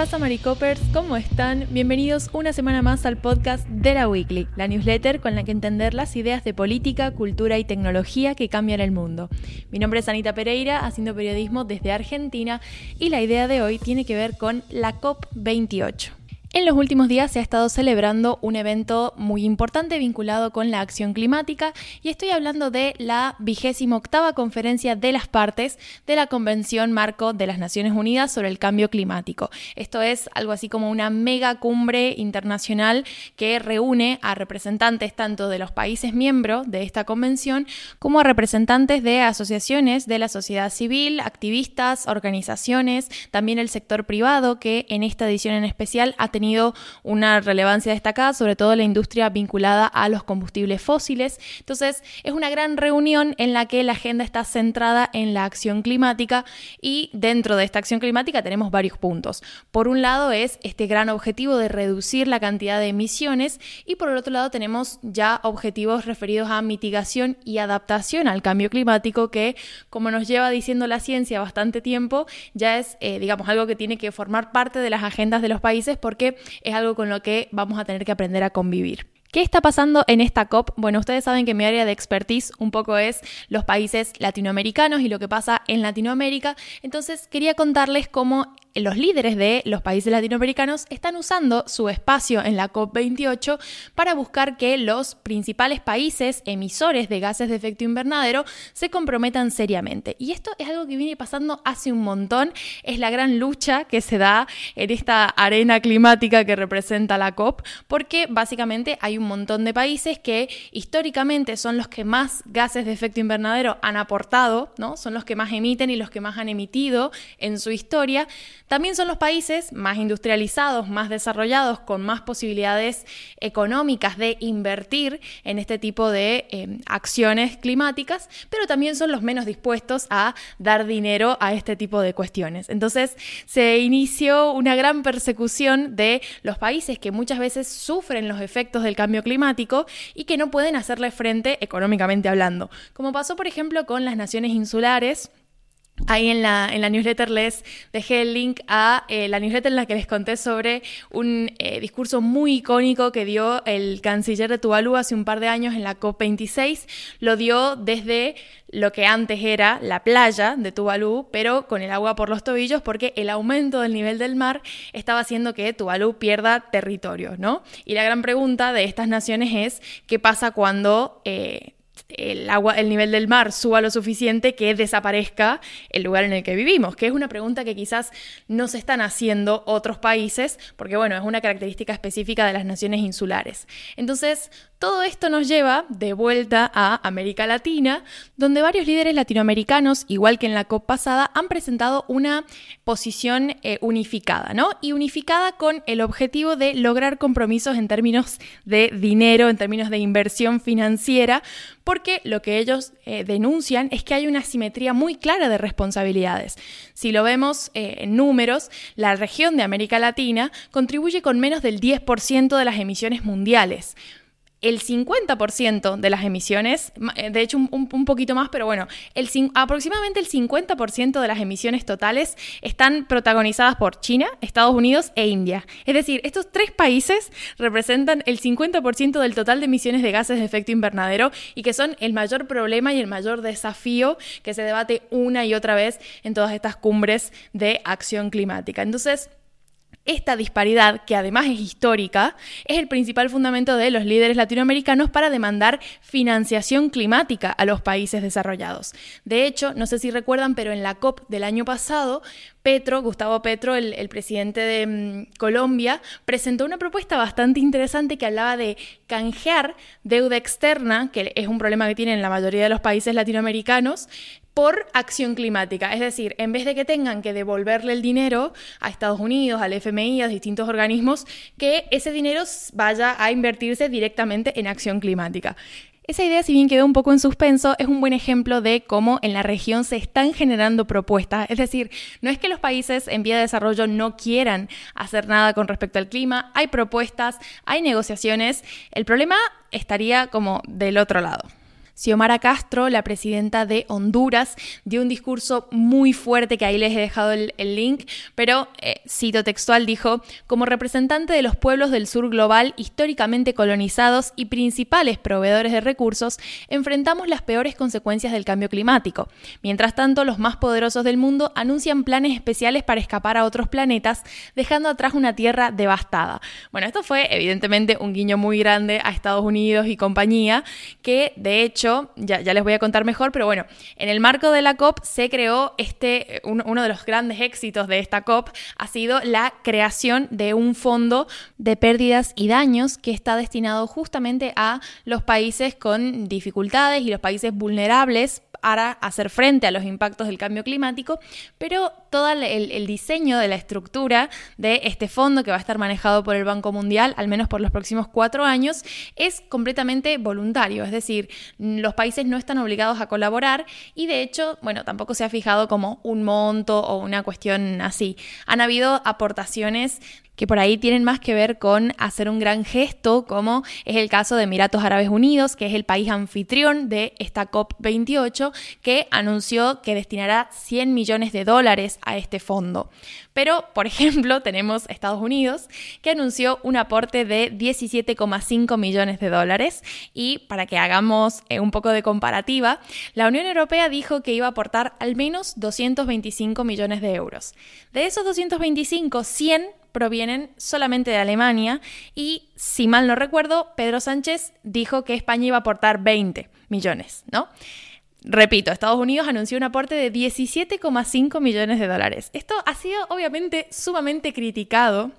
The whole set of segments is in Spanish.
pasa, Maricopers? ¿Cómo están? Bienvenidos una semana más al podcast de la Weekly, la newsletter con la que entender las ideas de política, cultura y tecnología que cambian el mundo. Mi nombre es Anita Pereira, haciendo periodismo desde Argentina, y la idea de hoy tiene que ver con la COP28. En los últimos días se ha estado celebrando un evento muy importante vinculado con la acción climática y estoy hablando de la vigésima octava conferencia de las partes de la Convención Marco de las Naciones Unidas sobre el Cambio Climático. Esto es algo así como una mega cumbre internacional que reúne a representantes tanto de los países miembros de esta convención como a representantes de asociaciones de la sociedad civil, activistas, organizaciones, también el sector privado que en esta edición en especial ha tenido tenido una relevancia destacada, sobre todo la industria vinculada a los combustibles fósiles. Entonces, es una gran reunión en la que la agenda está centrada en la acción climática y dentro de esta acción climática tenemos varios puntos. Por un lado es este gran objetivo de reducir la cantidad de emisiones y por el otro lado tenemos ya objetivos referidos a mitigación y adaptación al cambio climático que, como nos lleva diciendo la ciencia bastante tiempo, ya es, eh, digamos, algo que tiene que formar parte de las agendas de los países porque es algo con lo que vamos a tener que aprender a convivir. ¿Qué está pasando en esta COP? Bueno, ustedes saben que mi área de expertise un poco es los países latinoamericanos y lo que pasa en Latinoamérica. Entonces quería contarles cómo los líderes de los países latinoamericanos están usando su espacio en la COP28 para buscar que los principales países emisores de gases de efecto invernadero se comprometan seriamente. Y esto es algo que viene pasando hace un montón, es la gran lucha que se da en esta arena climática que representa la COP, porque básicamente hay un montón de países que históricamente son los que más gases de efecto invernadero han aportado, ¿no? Son los que más emiten y los que más han emitido en su historia también son los países más industrializados, más desarrollados, con más posibilidades económicas de invertir en este tipo de eh, acciones climáticas, pero también son los menos dispuestos a dar dinero a este tipo de cuestiones. Entonces se inició una gran persecución de los países que muchas veces sufren los efectos del cambio climático y que no pueden hacerle frente económicamente hablando, como pasó por ejemplo con las naciones insulares Ahí en la, en la newsletter les dejé el link a eh, la newsletter en la que les conté sobre un eh, discurso muy icónico que dio el canciller de Tuvalu hace un par de años en la COP26. Lo dio desde lo que antes era la playa de Tuvalu, pero con el agua por los tobillos, porque el aumento del nivel del mar estaba haciendo que Tuvalu pierda territorio, ¿no? Y la gran pregunta de estas naciones es, ¿qué pasa cuando... Eh, el agua, el nivel del mar suba lo suficiente que desaparezca el lugar en el que vivimos, que es una pregunta que quizás no se están haciendo otros países, porque bueno, es una característica específica de las naciones insulares. Entonces, todo esto nos lleva de vuelta a América Latina, donde varios líderes latinoamericanos, igual que en la COP pasada, han presentado una posición eh, unificada, ¿no? Y unificada con el objetivo de lograr compromisos en términos de dinero, en términos de inversión financiera, porque lo que ellos eh, denuncian es que hay una simetría muy clara de responsabilidades. Si lo vemos eh, en números, la región de América Latina contribuye con menos del 10% de las emisiones mundiales el 50% de las emisiones, eh, de hecho un, poquito más, pero bueno, el, aproximadamente el 50% de las emisiones totales están protagonizadas por China, Estados Unidos e India. Es decir, estos tres países representan el 50% del total de emisiones de gases de efecto invernadero y que son el mayor problema y el mayor desafío que se debate una y otra vez en todas estas cumbres de acción climática. Entonces, esta disparidad, que además es histórica, es el principal fundamento de los líderes latinoamericanos para demandar financiación climática a los países desarrollados. De hecho, no sé si recuerdan, pero en la COP del año pasado, Petro, Gustavo Petro, el, presidente de mm, Colombia, presentó una propuesta bastante interesante que hablaba de canjear deuda externa, que es un problema que tienen la mayoría de los países latinoamericanos, por acción climática. Es decir, en vez de que tengan que devolverle el dinero a Estados Unidos, al FMI, a distintos organismos, que ese dinero vaya a invertirse directamente en acción climática. Esa idea, si bien quedó un poco en suspenso, es un buen ejemplo de cómo en la región se están generando propuestas. Es decir, no es que los países en vía de desarrollo no quieran hacer nada con respecto al clima, hay propuestas, hay negociaciones. El problema estaría como del otro lado. Xiomara Castro, la presidenta de Honduras, dio un discurso muy fuerte que ahí les he dejado el, link, pero eh, cito textual, dijo, como representante de los pueblos del sur global históricamente colonizados y principales proveedores de recursos, enfrentamos las peores consecuencias del cambio climático. Mientras tanto, los más poderosos del mundo anuncian planes especiales para escapar a otros planetas, dejando atrás una Tierra devastada. Bueno, esto fue evidentemente un guiño muy grande a Estados Unidos y compañía, que de hecho ya, les voy a contar mejor, pero bueno, en el marco de la COP se creó este, uno de los grandes éxitos de esta COP ha sido la creación de un fondo de pérdidas y daños que está destinado justamente a los países con dificultades y los países vulnerables para hacer frente a los impactos del cambio climático, pero todo el, diseño de la estructura de este fondo que va a estar manejado por el Banco Mundial, al menos por los próximos cuatro años, es completamente voluntario, es decir, los países no están obligados a colaborar y de hecho, bueno, tampoco se ha fijado como un monto o una cuestión así. Han habido aportaciones que por ahí tienen más que ver con hacer un gran gesto, como es el caso de Emiratos Árabes Unidos, que es el país anfitrión de esta COP28, que anunció que destinará 100 millones de dólares a este fondo. Pero, por ejemplo, tenemos Estados Unidos, que anunció un aporte de 17,5 millones de dólares. Y para que hagamos eh, un poco de comparativa, la Unión Europea dijo que iba a aportar al menos 225 millones de euros. De esos 225, 100 provienen solamente de Alemania y, si mal no recuerdo, Pedro Sánchez dijo que España iba a aportar 20 millones, ¿no? Repito, Estados Unidos anunció un aporte de 17,5 millones de dólares. Esto ha sido obviamente sumamente criticado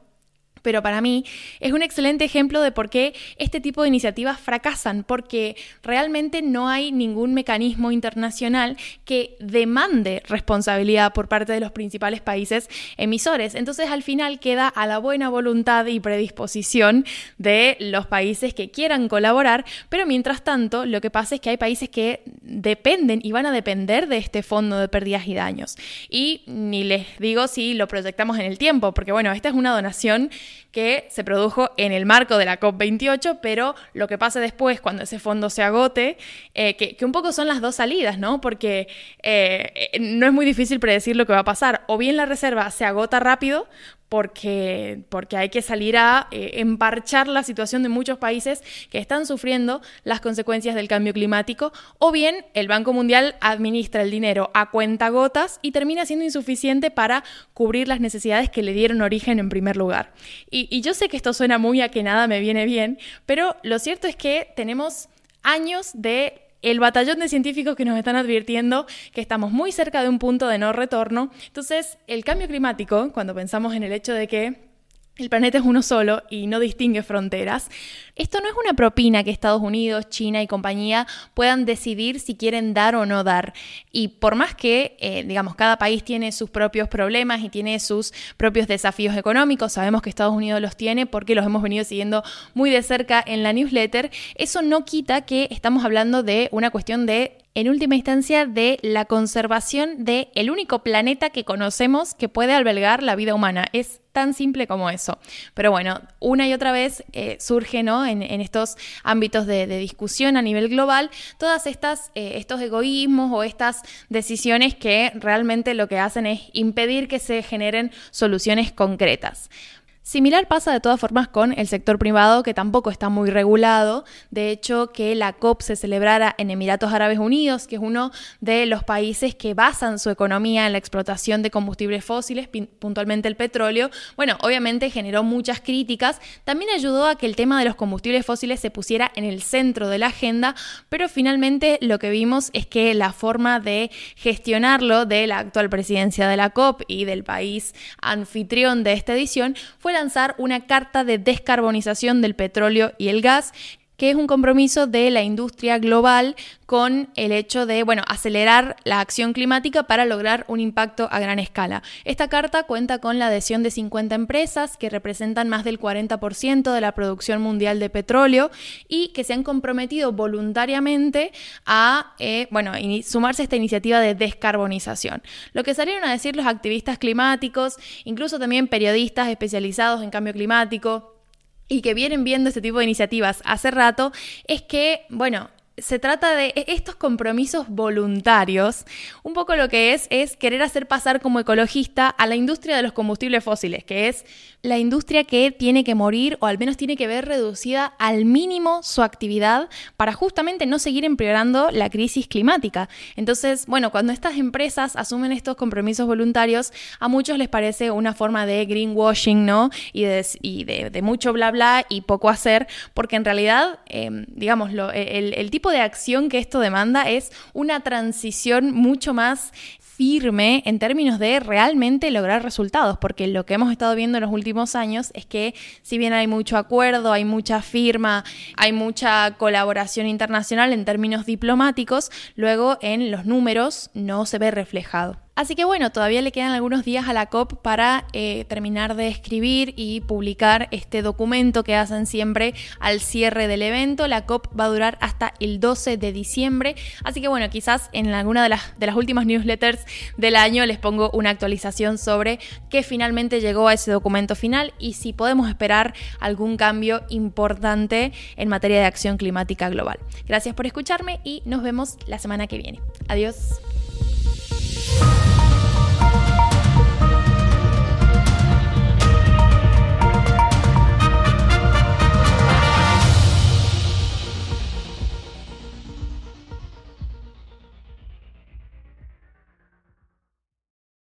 pero para mí es un excelente ejemplo de por qué este tipo de iniciativas fracasan, porque realmente no hay ningún mecanismo internacional que demande responsabilidad por parte de los principales países emisores. Entonces al final queda a la buena voluntad y predisposición de los países que quieran colaborar, pero mientras tanto lo que pasa es que hay países que dependen y van a depender de este fondo de pérdidas y daños. Y ni les digo si lo proyectamos en el tiempo, porque bueno, esta es una donación que se produjo en el marco de la COP28, pero lo que pase después, cuando ese fondo se agote, eh, que, un poco son las dos salidas, ¿no? Porque eh, no es muy difícil predecir lo que va a pasar. O bien la reserva se agota rápido, porque, porque hay que salir a eh, emparchar la situación de muchos países que están sufriendo las consecuencias del cambio climático, o bien el Banco Mundial administra el dinero a cuenta gotas y termina siendo insuficiente para cubrir las necesidades que le dieron origen en primer lugar. Y, yo sé que esto suena muy a que nada me viene bien, pero lo cierto es que tenemos años de el batallón de científicos que nos están advirtiendo que estamos muy cerca de un punto de no retorno. Entonces, el cambio climático, cuando pensamos en el hecho de que el planeta es uno solo y no distingue fronteras. Esto no es una propina que Estados Unidos, China y compañía puedan decidir si quieren dar o no dar. Y por más que, eh, digamos, cada país tiene sus propios problemas y tiene sus propios desafíos económicos, sabemos que Estados Unidos los tiene porque los hemos venido siguiendo muy de cerca en la newsletter, eso no quita que estamos hablando de una cuestión de en última instancia de la conservación del el único planeta que conocemos que puede albergar la vida humana. Es tan simple como eso. Pero bueno, una y otra vez eh, surge ¿no? en, estos ámbitos de, discusión a nivel global todas estas eh, estos egoísmos o estas decisiones que realmente lo que hacen es impedir que se generen soluciones concretas. Similar pasa de todas formas con el sector privado, que tampoco está muy regulado. De hecho, que la COP se celebrara en Emiratos Árabes Unidos, que es uno de los países que basan su economía en la explotación de combustibles fósiles, puntualmente el petróleo, bueno, obviamente generó muchas críticas. También ayudó a que el tema de los combustibles fósiles se pusiera en el centro de la agenda, pero finalmente lo que vimos es que la forma de gestionarlo de la actual presidencia de la COP y del país anfitrión de esta edición fue lanzar una carta de descarbonización del petróleo y el gas que es un compromiso de la industria global con el hecho de, bueno, acelerar la acción climática para lograr un impacto a gran escala. Esta carta cuenta con la adhesión de 50 empresas que representan más del 40% de la producción mundial de petróleo y que se han comprometido voluntariamente a, eh, bueno, sumarse a esta iniciativa de descarbonización. Lo que salieron a decir los activistas climáticos, incluso también periodistas especializados en cambio climático, y que vienen viendo este tipo de iniciativas hace rato, es que, bueno, se trata de e, estos compromisos voluntarios. Un poco lo que es es querer hacer pasar como ecologista a la industria de los combustibles fósiles, que es la industria que tiene que morir o al menos tiene que ver reducida al mínimo su actividad para justamente no seguir empeorando la crisis climática. Entonces, bueno, cuando estas empresas asumen estos compromisos voluntarios, a muchos les parece una forma de greenwashing, ¿no? Y de, mucho bla bla y poco hacer, porque en realidad, em, digamos, el, el tipo de acción que esto demanda es una transición mucho más firme en términos de realmente lograr resultados, porque lo que hemos estado viendo en los últimos años es que si bien hay mucho acuerdo, hay mucha firma, hay mucha colaboración internacional en términos diplomáticos, luego en los números no se ve reflejado. Así que bueno, todavía le quedan algunos días a la COP para eh, terminar de escribir y publicar este documento que hacen siempre al cierre del evento. La COP va a durar hasta el 12 de diciembre. Así que bueno, quizás en alguna de las, de las últimas newsletters del año les pongo una actualización sobre qué finalmente llegó a ese documento final y si podemos esperar algún cambio importante en materia de acción climática global. Gracias por escucharme y nos vemos la semana que viene. Adiós.